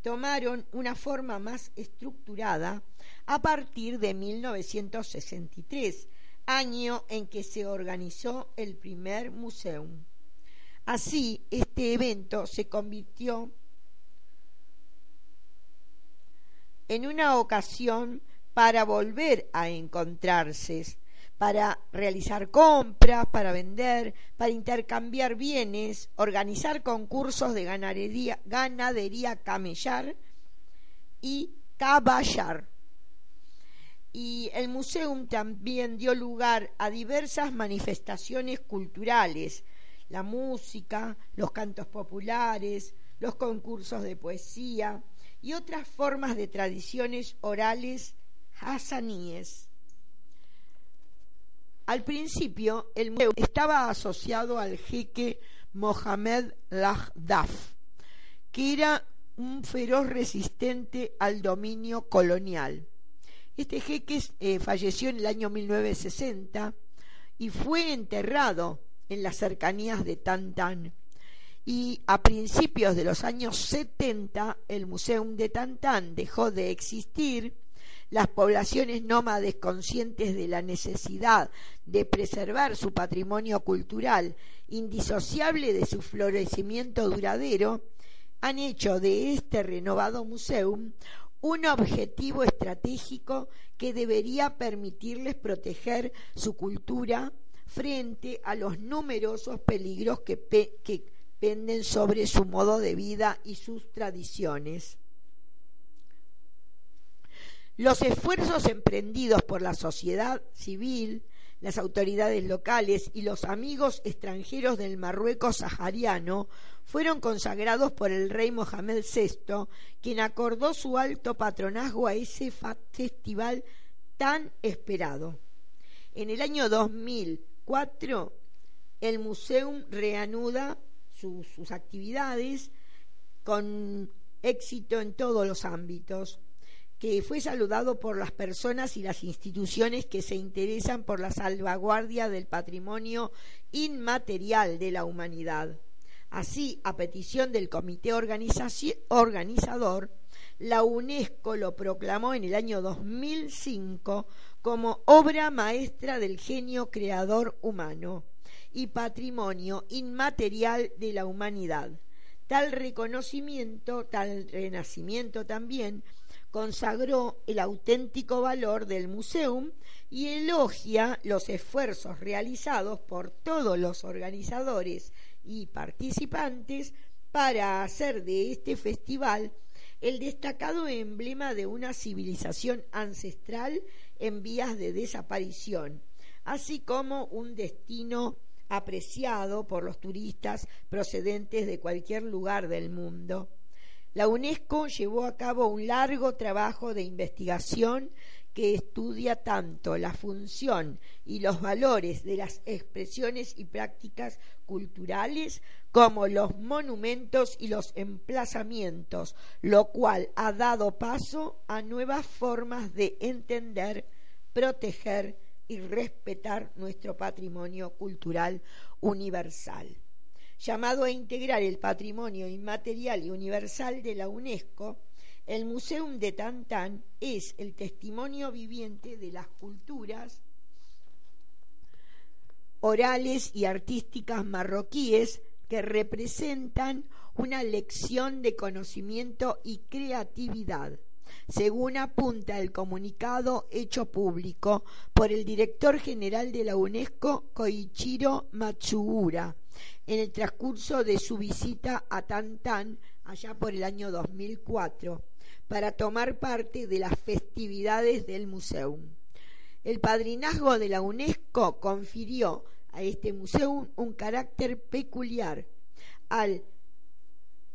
tomaron una forma más estructurada a partir de 1963, año en que se organizó el primer museo. Así, este evento se convirtió en una ocasión para volver a encontrarse, para realizar compras, para vender, para intercambiar bienes, organizar concursos de ganadería, ganadería camellar y caballar. Y el museo también dio lugar a diversas manifestaciones culturales, la música, los cantos populares, los concursos de poesía, y otras formas de tradiciones orales hasaníes. Al principio, el museo estaba asociado al jeque Mohamed Lahdaf, que era un feroz resistente al dominio colonial. Este jeque eh, falleció en el año 1960 y fue enterrado en las cercanías de Tantan y a principios de los años 70 el Museum de Tantán dejó de existir, las poblaciones nómades conscientes de la necesidad de preservar su patrimonio cultural indisociable de su florecimiento duradero, han hecho de este renovado museum un objetivo estratégico que debería permitirles proteger su cultura frente a los numerosos peligros que, que penden sobre su modo de vida y sus tradiciones. Los esfuerzos emprendidos por la sociedad civil, las autoridades locales y los amigos extranjeros del Marruecos sahariano fueron consagrados por el rey Mohamed VI, quien acordó su alto patronazgo a ese festival tan esperado. En el año 2004, el Museum reanuda sus, actividades con éxito en todos los ámbitos que fue saludado por las personas y las instituciones que se interesan por la salvaguardia del patrimonio inmaterial de la humanidad. Así, a petición del comité organizador, la UNESCO lo proclamó en el año 2005 como obra maestra del genio creador humano y patrimonio inmaterial de la humanidad. Tal reconocimiento, tal renacimiento también, consagró el auténtico valor del museum y elogia los esfuerzos realizados por todos los organizadores y participantes para hacer de este festival el destacado emblema de una civilización ancestral en vías de desaparición, así como un destino apreciado por los turistas procedentes de cualquier lugar del mundo. La UNESCO llevó a cabo un largo trabajo de investigación que estudia tanto la función y los valores de las expresiones y prácticas culturales como los monumentos y los emplazamientos, lo cual ha dado paso a nuevas formas de entender, proteger y respetar nuestro patrimonio cultural universal. Llamado a integrar el patrimonio inmaterial y universal de la UNESCO, el Museum de Tantán es el testimonio viviente de las culturas orales y artísticas marroquíes que representan una lección de conocimiento y creatividad, según apunta el comunicado hecho público por el director general de la UNESCO, Koichiro Matsuura, en el transcurso de su visita a Tantán allá por el año 2004 para tomar parte de las festividades del museo. El padrinazgo de la UNESCO confirió a este museo un carácter peculiar al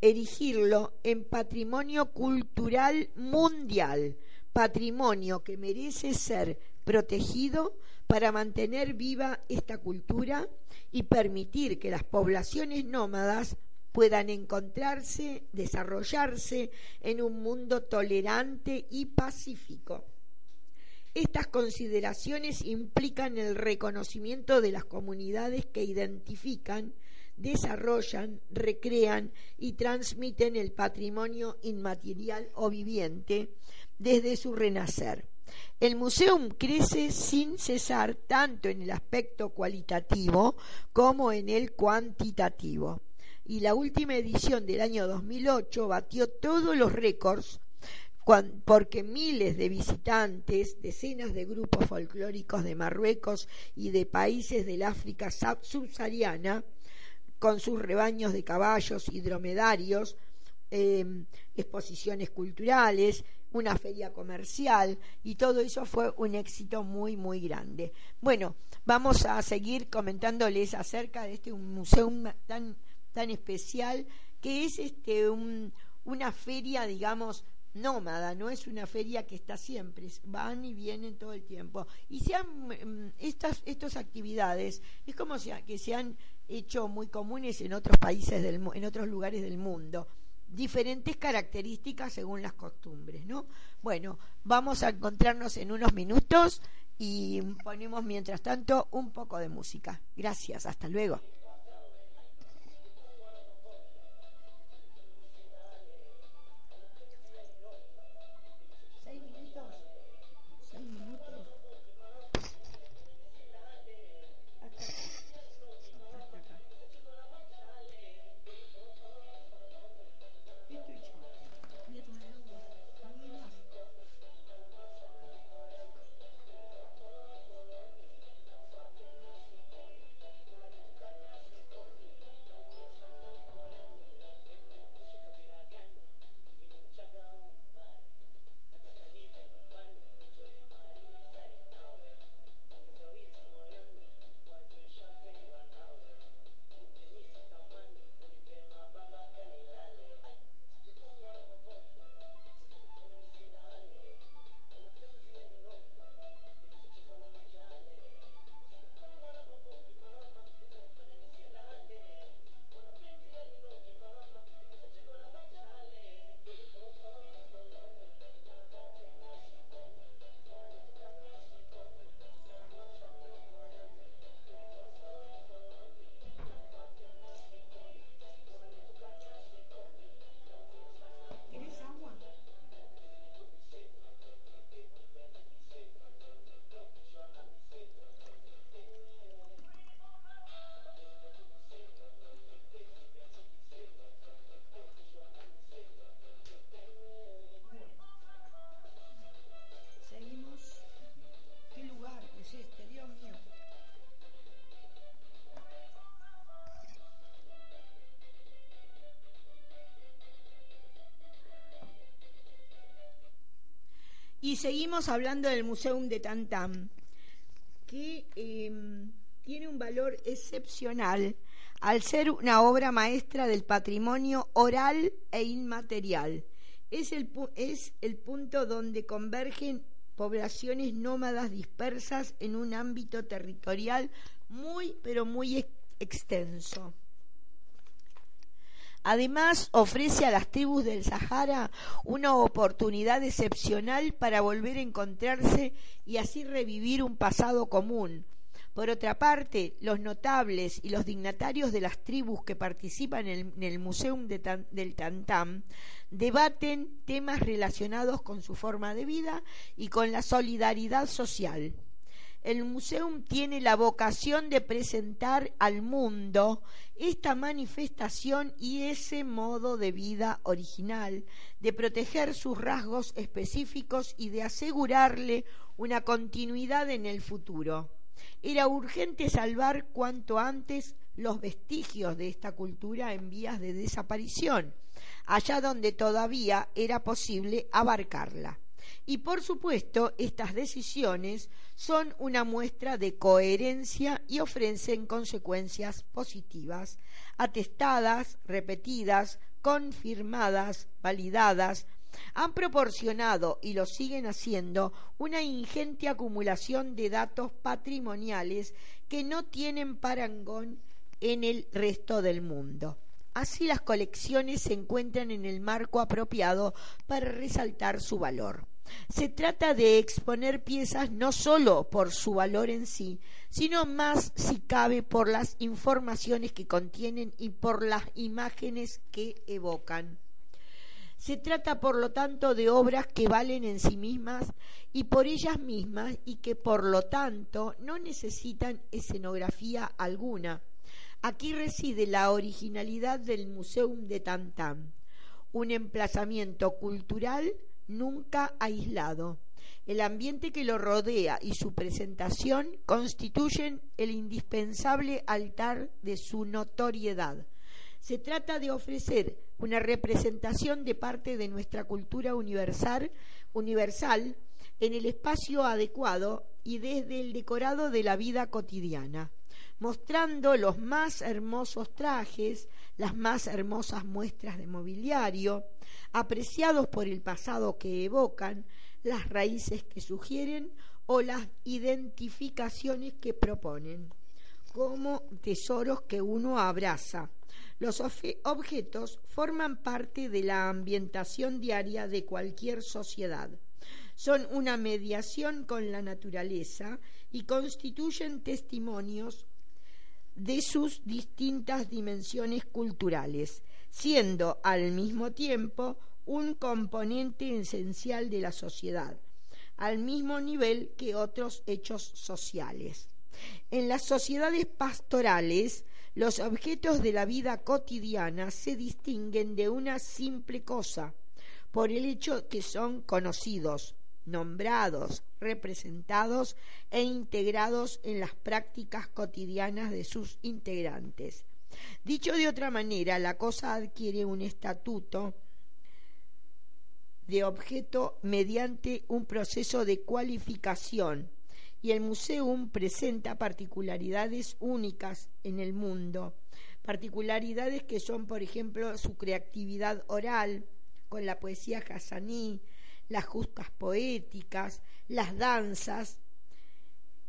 erigirlo en patrimonio cultural mundial, patrimonio que merece ser protegido para mantener viva esta cultura y permitir que las poblaciones nómadas puedan encontrarse, desarrollarse en un mundo tolerante y pacífico. Estas consideraciones implican el reconocimiento de las comunidades que identifican, desarrollan, recrean y transmiten el patrimonio inmaterial o viviente desde su renacer el museo crece sin cesar tanto en el aspecto cualitativo como en el cuantitativo. Y la última edición del año 2008 batió todos los récords porque miles de visitantes, decenas de grupos folclóricos de Marruecos y de países del África subsahariana, con sus rebaños de caballos y dromedarios, em, exposiciones culturales, una feria comercial y todo eso fue un éxito muy muy grande. Bueno, vamos a seguir comentándoles acerca de este museo tan tan especial que es este una feria digamos nómada, no es una feria que está siempre, van y vienen todo el tiempo. Y se mm, estas, estas actividades es como que se han hecho muy comunes en otros países, del, en otros lugares del mundo diferentes características según las costumbres, ¿no? Bueno, vamos a encontrarnos en unos minutos y ponemos mientras tanto un poco de música. Gracias, hasta luego. Y seguimos hablando del Museo de Tantam, que em, tiene un valor excepcional al ser una obra maestra del patrimonio oral e inmaterial. Es el, es el punto donde convergen poblaciones nómadas dispersas en un ámbito territorial muy, pero muy extenso. Además, ofrece a las tribus del Sahara una oportunidad excepcional para volver a encontrarse y así revivir un pasado común. Por otra parte, los notables y los dignatarios de las tribus que participan en el, Museo del Tantam debaten temas relacionados con su forma de vida y con la solidaridad social. El museo tiene la vocación de presentar al mundo esta manifestación y ese modo de vida original, de proteger sus rasgos específicos y de asegurarle una continuidad en el futuro. Era urgente salvar cuanto antes los vestigios de esta cultura en vías de desaparición, allá donde todavía era posible abarcarla. Y por supuesto, estas decisiones son una muestra de coherencia y ofrecen consecuencias positivas, atestadas, repetidas, confirmadas, validadas, han proporcionado y lo siguen haciendo una ingente acumulación de datos patrimoniales que no tienen parangón en el resto del mundo. Así las colecciones se encuentran en el marco apropiado para resaltar su valor. Se trata de exponer piezas no sólo por su valor en sí, sino más si cabe por las informaciones que contienen y por las imágenes que evocan. Se trata, por lo tanto, de obras que valen en sí mismas y por ellas mismas y que, por lo tanto, no necesitan escenografía alguna. Aquí reside la originalidad del Museum de Tantam, un emplazamiento cultural nunca aislado. El ambiente que lo rodea y su presentación constituyen el indispensable altar de su notoriedad. Se trata de ofrecer una representación de parte de nuestra cultura universal, universal en el espacio adecuado y desde el decorado de la vida cotidiana, mostrando los más hermosos trajes, las más hermosas muestras de mobiliario, apreciados por el pasado que evocan, las raíces que sugieren o las identificaciones que proponen, como tesoros que uno abraza. Los objetos forman parte de la ambientación diaria de cualquier sociedad. Son una mediación con la naturaleza y constituyen testimonios de sus distintas dimensiones culturales, siendo al mismo tiempo un componente esencial de la sociedad, al mismo nivel que otros hechos sociales. En las sociedades pastorales, los objetos de la vida cotidiana se distinguen de una simple cosa, por el hecho que son conocidos, nombrados, representados e integrados en las prácticas cotidianas de sus integrantes. Dicho de otra manera, la cosa adquiere un estatuto de objeto mediante un proceso de cualificación y el museum presenta particularidades únicas en el mundo, particularidades que son, por ejemplo, su creatividad oral, con la poesía hasaní, las justas poéticas, las danzas.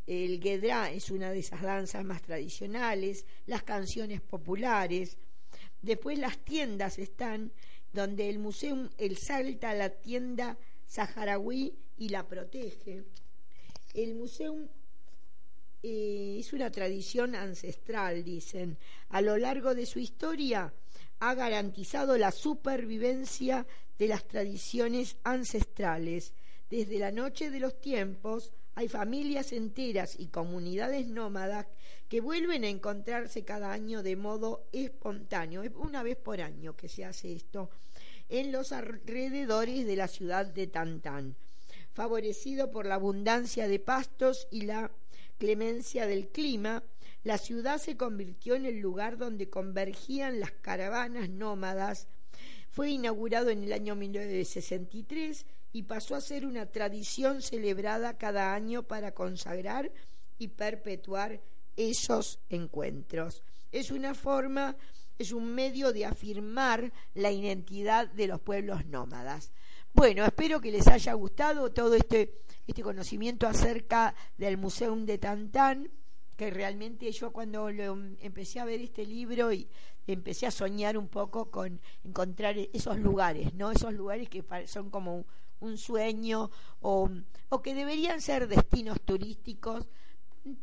El Gedrá es una de esas danzas más tradicionales, las canciones populares. Después las tiendas están donde el museo el salta a la tienda saharaui y la protege. El museo eh, es una tradición ancestral, dicen. A lo largo de su historia ha garantizado la supervivencia de las tradiciones ancestrales. Desde la noche de los tiempos hay familias enteras y comunidades nómadas que vuelven a encontrarse cada año de modo espontáneo, una vez por año que se hace esto, en los alrededores de la ciudad de Tantán, favorecido por la abundancia de pastos y la clemencia del clima, la ciudad se convirtió en el lugar donde convergían las caravanas nómadas fue inaugurado en el año 1963 y pasó a ser una tradición celebrada cada año para consagrar y perpetuar esos encuentros. Es una forma, es un medio de afirmar la identidad de los pueblos nómadas. Bueno, espero que les haya gustado todo este, este conocimiento acerca del Museo de Tantán, que realmente yo cuando empecé a ver este libro y empecé a soñar un poco con encontrar esos lugares, ¿no? Esos lugares que son como un sueño o, que deberían ser destinos turísticos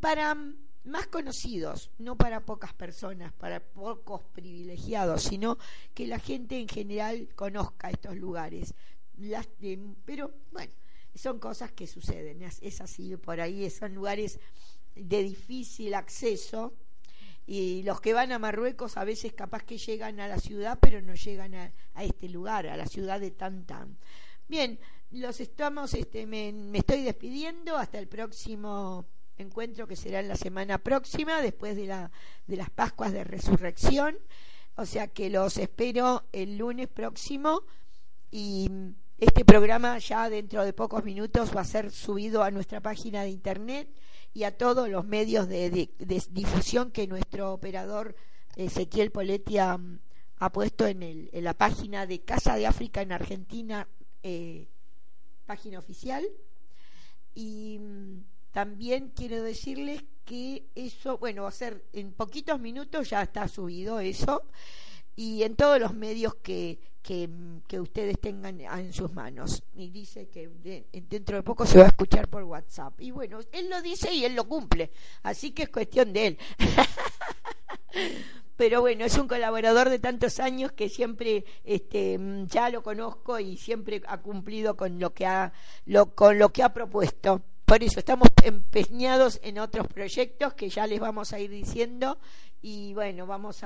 para más conocidos, no para pocas personas, para pocos privilegiados, sino que la gente en general conozca estos lugares. Las, pero bueno, son cosas que suceden, es, así, por ahí son lugares de difícil acceso y los que van a Marruecos a veces capaz que llegan a la ciudad, pero no llegan a, este lugar, a la ciudad de Tantan. Bien, los estamos, este, me, me estoy despidiendo hasta el próximo encuentro que será en la semana próxima, después de, la, de las Pascuas de Resurrección. O sea que los espero el lunes próximo y este programa ya dentro de pocos minutos va a ser subido a nuestra página de internet y a todos los medios de, difusión que nuestro operador Ezequiel Poletti ha, puesto en, la página de Casa de África en Argentina, eh, página oficial. Y también quiero decirles que eso, bueno, va a ser en poquitos minutos ya está subido eso y en todos los medios que, que, ustedes tengan en sus manos. Y dice que dentro de poco se va a escuchar por WhatsApp. Y bueno, él lo dice y él lo cumple, así que es cuestión de él. Pero bueno, es un colaborador de tantos años que siempre este, ya lo conozco y siempre ha cumplido con lo que ha, lo, con lo que ha propuesto. Por eso estamos empeñados en otros proyectos que ya les vamos a ir diciendo y bueno, vamos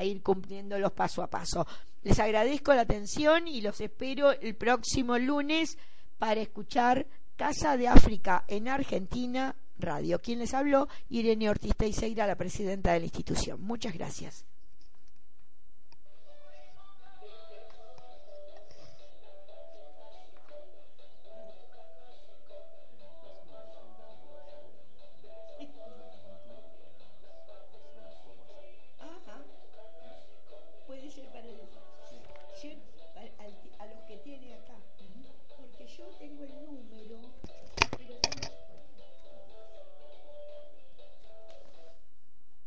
a, ir cumpliéndolos paso a paso. Les agradezco la atención y los espero el próximo lunes para escuchar Casa de África en Argentina Radio. Quien les habló, Irene Ortiz Teixeira, la presidenta de la institución. Muchas gracias.